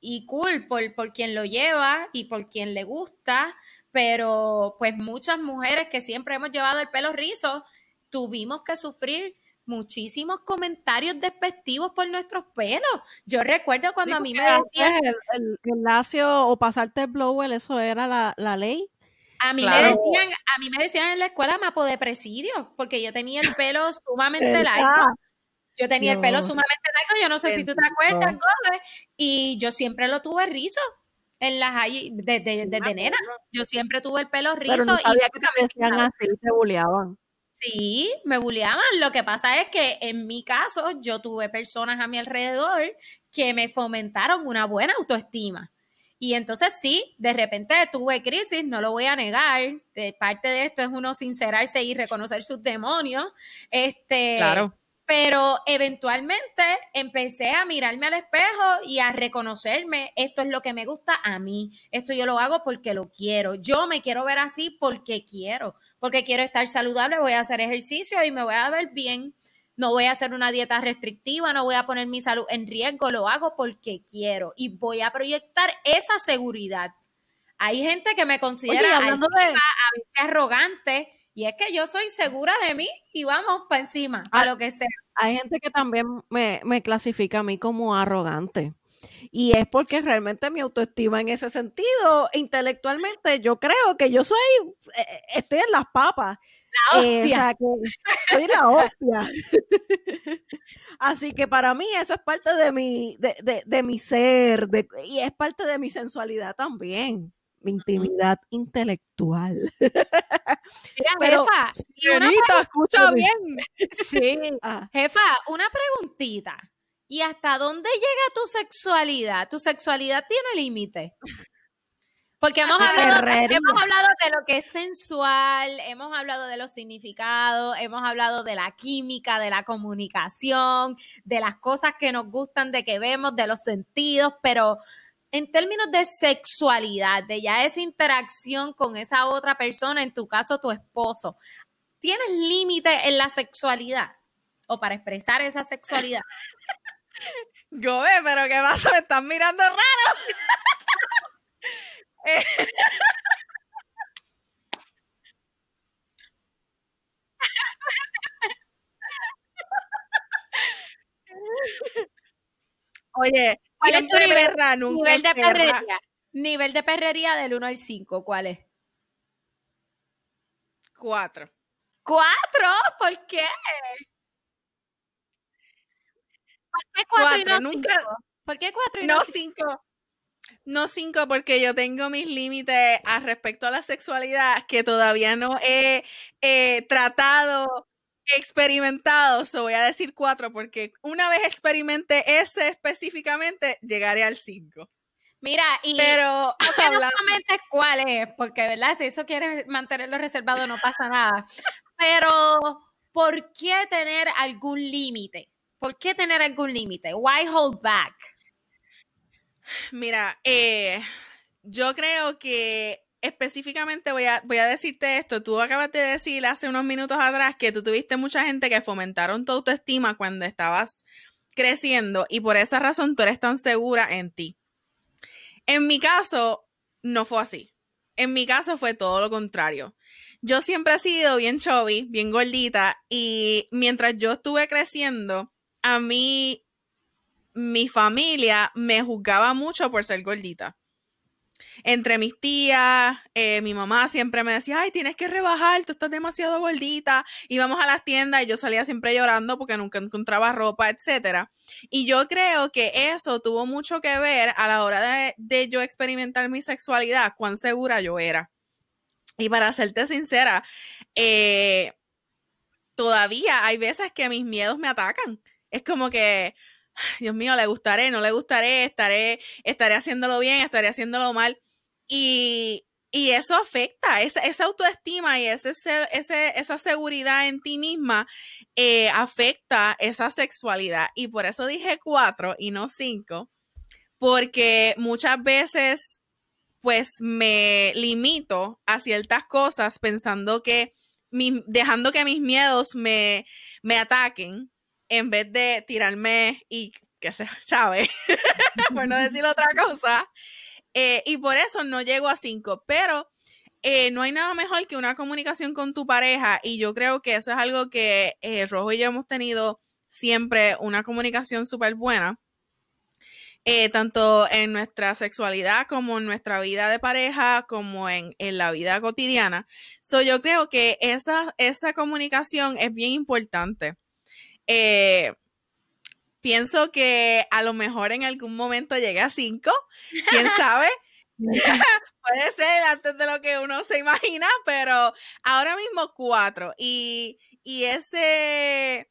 [SPEAKER 2] Y cool por, por quien lo lleva y por quien le gusta, pero pues muchas mujeres que siempre hemos llevado el pelo rizo, tuvimos que sufrir muchísimos comentarios despectivos por nuestros pelos. Yo recuerdo cuando a mí me decían...
[SPEAKER 3] El, el, lacio o pasarte el blower, eso era la, ley.
[SPEAKER 2] A mí, me decían, a mí me decían en la escuela mapo de presidio, porque yo tenía el pelo sumamente largo. Yo tenía el pelo sumamente largo, yo no sé si tú te acuerdas, y yo siempre lo tuve rizo en las desde, desde, nena. Yo siempre tuve el pelo rizo.
[SPEAKER 3] Pero no sabía y que te decían así, te bulleaban.
[SPEAKER 2] Sí, me bulleaban. Lo que pasa es que en mi caso yo tuve personas a mi alrededor que me fomentaron una buena autoestima. Y entonces sí, de repente tuve crisis, no lo voy a negar. De parte de esto es uno sincerarse y reconocer sus demonios. Este,
[SPEAKER 1] claro
[SPEAKER 2] pero eventualmente empecé a mirarme al espejo y a reconocerme, esto es lo que me gusta a mí, esto yo lo hago porque lo quiero, yo me quiero ver así porque quiero, porque quiero estar saludable, voy a hacer ejercicio y me voy a ver bien, no voy a hacer una dieta restrictiva, no voy a poner mi salud en riesgo, lo hago porque quiero y voy a proyectar esa seguridad. Hay gente que me considera a veces arrogante, y es que yo soy segura de mí y vamos para encima, a lo que sea.
[SPEAKER 3] Hay gente que también me, clasifica a mí como arrogante. Y es porque realmente mi autoestima en ese sentido, intelectualmente, yo creo que yo soy, eh, eh, estoy en las papas.
[SPEAKER 2] La eh, hostia.
[SPEAKER 3] soy la hostia. Así que para mí eso es parte de mi, de, de, mi ser y es parte de mi sensualidad también mi intimidad intelectual.
[SPEAKER 2] Pero,
[SPEAKER 1] jefa, escucha bien.
[SPEAKER 2] Sí. Ah. Jefa, una preguntita. ¿Y hasta dónde llega tu sexualidad? ¿Tu sexualidad tiene límite? Porque hemos hablado, hemos hablado de lo que es sensual, hemos hablado de los significados, hemos hablado de la química, de la comunicación, de las cosas que nos gustan, de que vemos, de los sentidos, pero en términos de sexualidad, de ya esa interacción con esa otra persona, en tu caso tu esposo, ¿tienes límite en la sexualidad o para expresar esa sexualidad?
[SPEAKER 1] Gobe, pero ¿qué pasa? Me están mirando raro. Oye,
[SPEAKER 2] ¿cuál es tu nivel, nivel de perrería? Nivel de perrería del 1 al 5, ¿cuál es?
[SPEAKER 1] 4.
[SPEAKER 2] ¿Cuatro? ¿Por qué? ¿Por qué cuatro, y no nunca, cinco? ¿Por qué cuatro y no,
[SPEAKER 1] no cinco? No cinco, porque yo tengo mis límites al respecto a la sexualidad que todavía no he tratado, experimentado. So voy a decir cuatro, porque una vez experimente ese específicamente, llegaré al cinco.
[SPEAKER 2] Mira, y Pero, no comentes cuál es, porque, ¿verdad? Si eso quieres mantenerlo reservado, no pasa nada. Pero, ¿por qué tener algún límite? ¿Por qué tener algún límite? Why hold back?
[SPEAKER 1] Mira, eh, yo creo que específicamente voy a, voy a decirte esto. Tú acabas de decir hace unos minutos atrás que tú tuviste mucha gente que fomentaron tu autoestima cuando estabas creciendo y por esa razón tú eres tan segura en ti. En mi caso, no fue así. En mi caso fue todo lo contrario. Yo siempre he sido bien chubby, bien gordita y mientras yo estuve creciendo, a mí mi familia me juzgaba mucho por ser gordita. Entre mis tías, eh, mi mamá siempre me decía, ay, tienes que rebajar, tú estás demasiado gordita. Íbamos a las tiendas y yo salía siempre llorando porque nunca encontraba ropa, etc. Y yo creo que eso tuvo mucho que ver a la hora de, yo experimentar mi sexualidad, cuán segura yo era. Y para serte sincera, eh, todavía hay veces que mis miedos me atacan. Es como que, Dios mío, le gustaré, no le gustaré, estaré, estaré haciéndolo bien, estaré haciéndolo mal. Y, eso afecta, esa, esa autoestima y ese, ese, esa seguridad en ti misma eh, afecta esa sexualidad. Y por eso dije cuatro y no cinco, porque muchas veces pues me limito a ciertas cosas pensando que, dejando que mis miedos me, me ataquen en vez de tirarme y que se chave, por no decir otra cosa. Eh, y por eso no llego a cinco, pero eh, no hay nada mejor que una comunicación con tu pareja y yo creo que eso es algo que eh, Rojo y yo hemos tenido siempre una comunicación súper buena. tanto en nuestra sexualidad como en nuestra vida de pareja, como en, la vida cotidiana. So, yo creo que esa, esa comunicación es bien importante. Eh, pienso que a lo mejor en algún momento llegue a cinco, quién sabe. Puede ser antes de lo que uno se imagina, pero ahora mismo cuatro. Y, ese,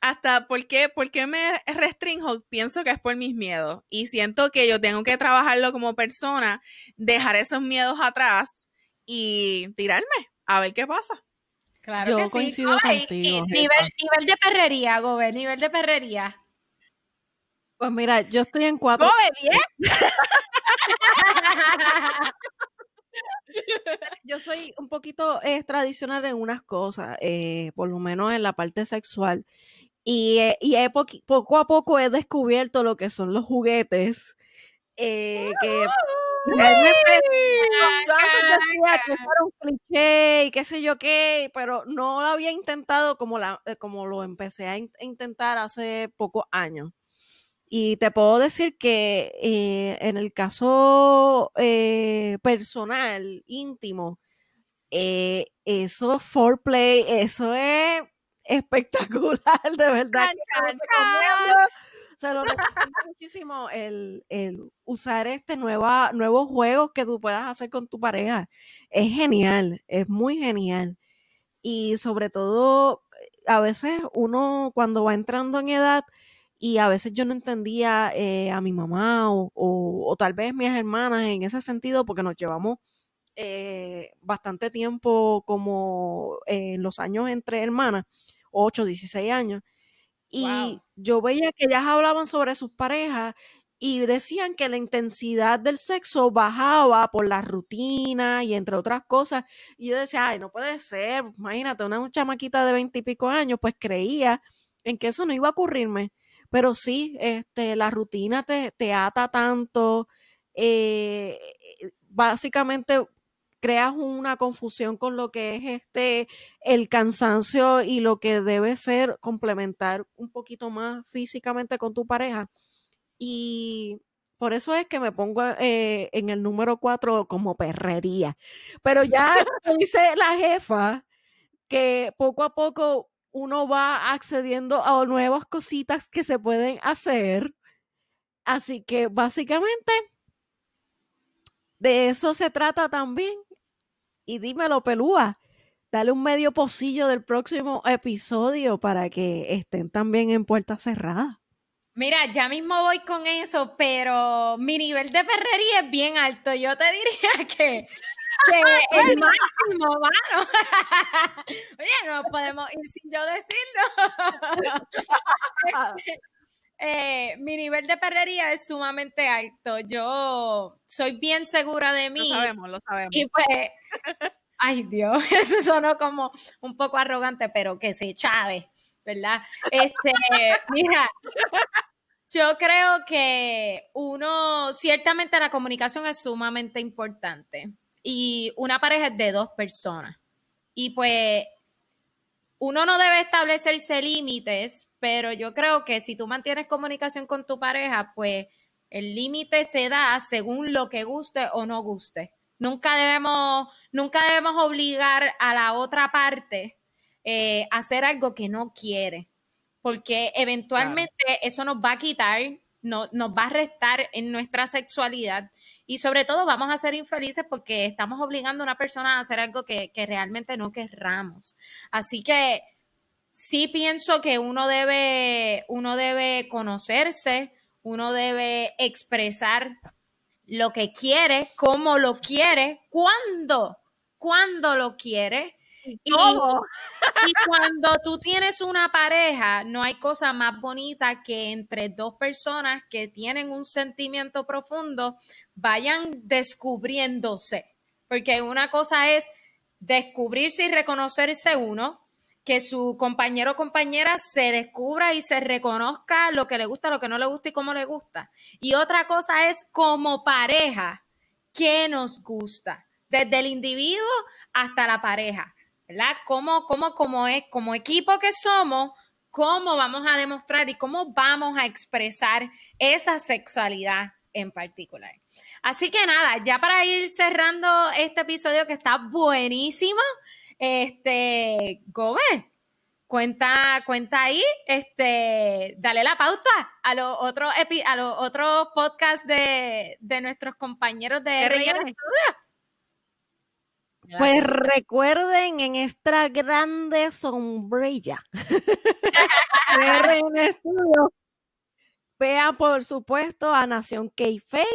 [SPEAKER 1] hasta por qué, por qué me restringo, pienso que es por mis miedos. Y siento que yo tengo que trabajarlo como persona, dejar esos miedos atrás y tirarme a ver qué pasa.
[SPEAKER 2] Claro Yo coincido contigo. nivel, nivel de perrería, Gobe, nivel de perrería.
[SPEAKER 3] Pues mira, yo estoy en cuatro.
[SPEAKER 1] ¡Gobe, bien!
[SPEAKER 3] yo soy un poquito eh, tradicional en unas cosas, eh, por lo menos en la parte sexual. Y, eh, y poco a poco he descubierto lo que son los juguetes. que Realmente, yo antes decía que era un cliché y qué sé yo qué, pero no lo había intentado como, la, eh, como lo empecé a intentar hace pocos años. Y te puedo decir que eh, en el caso eh, personal, íntimo, eso foreplay, eso es espectacular, de verdad se lo recomiendo muchísimo el, usar este nueva, nuevos juegos que tú puedas hacer con tu pareja. Es genial, es muy genial. Y sobre todo, a veces uno cuando va entrando en edad y a veces yo no entendía eh, a mi mamá o, o, tal vez mis hermanas en ese sentido porque nos llevamos eh, bastante tiempo como en los años entre hermanas, 8, 16 años. Y yo veía que ellas hablaban sobre sus parejas y decían que la intensidad del sexo bajaba por la rutina y entre otras cosas. Y yo decía, ay, no puede ser, imagínate, una chamaquita de veintipico años, pues creía en que eso no iba a ocurrirme. Pero sí, este, la rutina te, te ata tanto, eh, básicamente creas una confusión con lo que es este el cansancio y lo que debe ser complementar un poquito más físicamente con tu pareja. Y por eso es que me pongo eh, en el número cuatro como perrería. Pero ya dice la jefa que poco a poco uno va accediendo a nuevas cositas que se pueden hacer. Así que básicamente de eso se trata también. Y dímelo, Pelúa, dale un medio pocillo del próximo episodio para que estén también en puerta cerrada.
[SPEAKER 2] Mira, ya mismo voy con eso, pero mi nivel de perrería es bien alto. Yo te diría que, que el máximo, mano. Oye, no podemos ir sin yo decirlo. Eh, mi nivel de perrería es sumamente alto. Yo soy bien segura de mí.
[SPEAKER 1] Lo sabemos, lo sabemos.
[SPEAKER 2] Y pues, ay Dios, eso sonó como un poco arrogante, pero que se chave. ¿verdad? Este, mira, yo creo que uno, ciertamente la comunicación es sumamente importante y una pareja es de dos personas. Y pues uno no debe establecerse límites, pero yo creo que si tú mantienes comunicación con tu pareja, pues el límite se da según lo que guste o no guste. Nunca debemos, nunca debemos obligar a la otra parte eh, hacer algo que no quiere, porque eventualmente eso nos va a quitar, no, nos va a restar en nuestra sexualidad y sobre todo vamos a ser infelices porque estamos obligando a una persona a hacer algo que, realmente no querramos. Así que sí pienso que uno debe, uno debe conocerse, uno debe expresar lo que quiere, cómo lo quiere, cuándo, cuándo lo quiere y, cuando tú tienes una pareja, no hay cosa más bonita que entre dos personas que tienen un sentimiento profundo vayan descubriéndose. Porque una cosa es descubrirse y reconocerse uno, que su compañero o compañera se descubra y se reconozca lo que le gusta, lo que no le gusta y cómo le gusta. Y otra cosa es como pareja, ¿qué nos gusta? Desde el individuo hasta la pareja. ¿Verdad? ¿Cómo, cómo, cómo es, como equipo que somos, cómo vamos a demostrar y cómo vamos a expresar esa sexualidad en particular. Así que nada, ya para ir cerrando este episodio que está buenísimo, este, Gobe, cuenta, cuenta ahí, este, dale la pauta a los otros a los otros podcasts de, de nuestros compañeros de RN
[SPEAKER 3] pues recuerden en esta grande sombrilla. Vean, por supuesto, a Nación K-Faith,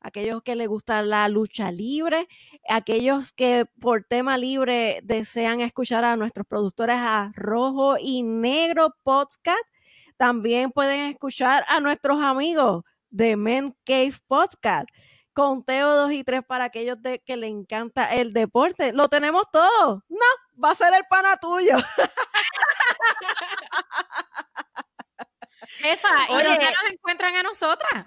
[SPEAKER 3] aquellos que les gusta la lucha libre, aquellos que por tema libre desean escuchar a nuestros productores a Rojo y Negro Podcast. También pueden escuchar a nuestros amigos de Men Cave Podcast conteo 2 y 3 para aquellos de, que le encanta el deporte. Lo tenemos todo. No, va a ser el pana tuyo.
[SPEAKER 2] Jefa, ¿y dónde nos encuentran a nosotras?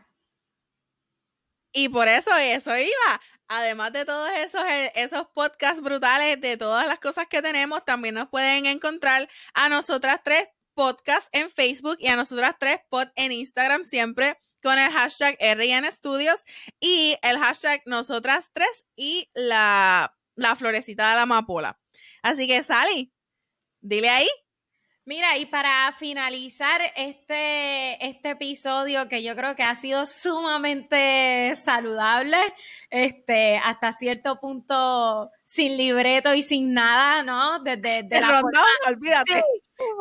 [SPEAKER 1] Y por eso eso iba. Además de todos esos, eh, esos podcasts brutales, de todas las cosas que tenemos, también nos pueden encontrar a nosotras tres podcasts en Facebook y a nosotras tres pod en Instagram siempre con el hashtag RN Studios y el hashtag nosotras tres y la, la florecita de la amapola. Así que, Sally, dile ahí.
[SPEAKER 2] Mira, y para finalizar este, este episodio que yo creo que ha sido sumamente saludable, este, hasta cierto punto sin libreto y sin nada, ¿no? Desde
[SPEAKER 1] de, la olvídate.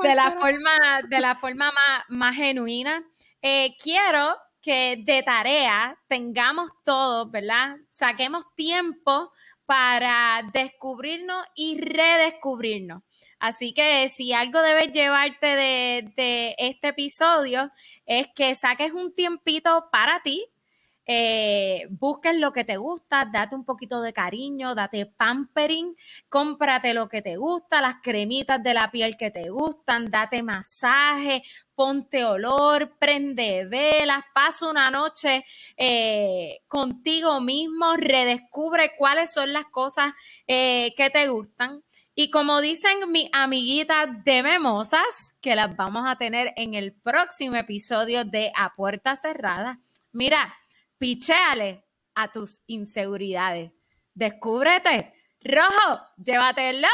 [SPEAKER 2] de la forma, de la forma más, genuina. Eh, quiero que de tarea tengamos todos, ¿verdad? Saquemos tiempo para descubrirnos y redescubrirnos. Así que si algo debes llevarte de, este episodio es que saques un tiempito para ti, eh, busques lo que te gusta, date un poquito de cariño, date pampering, cómprate lo que te gusta, las cremitas de la piel que te gustan, date masaje, ponte olor, prende velas, pasa una noche eh, contigo mismo, redescubre cuáles son las cosas eh, que te gustan. Y como dicen mis amiguitas de Memosas, que las vamos a tener en el próximo episodio de A Puerta Cerrada, mira, Pichéale a tus inseguridades. Descúbrete. Rojo, llévatelo.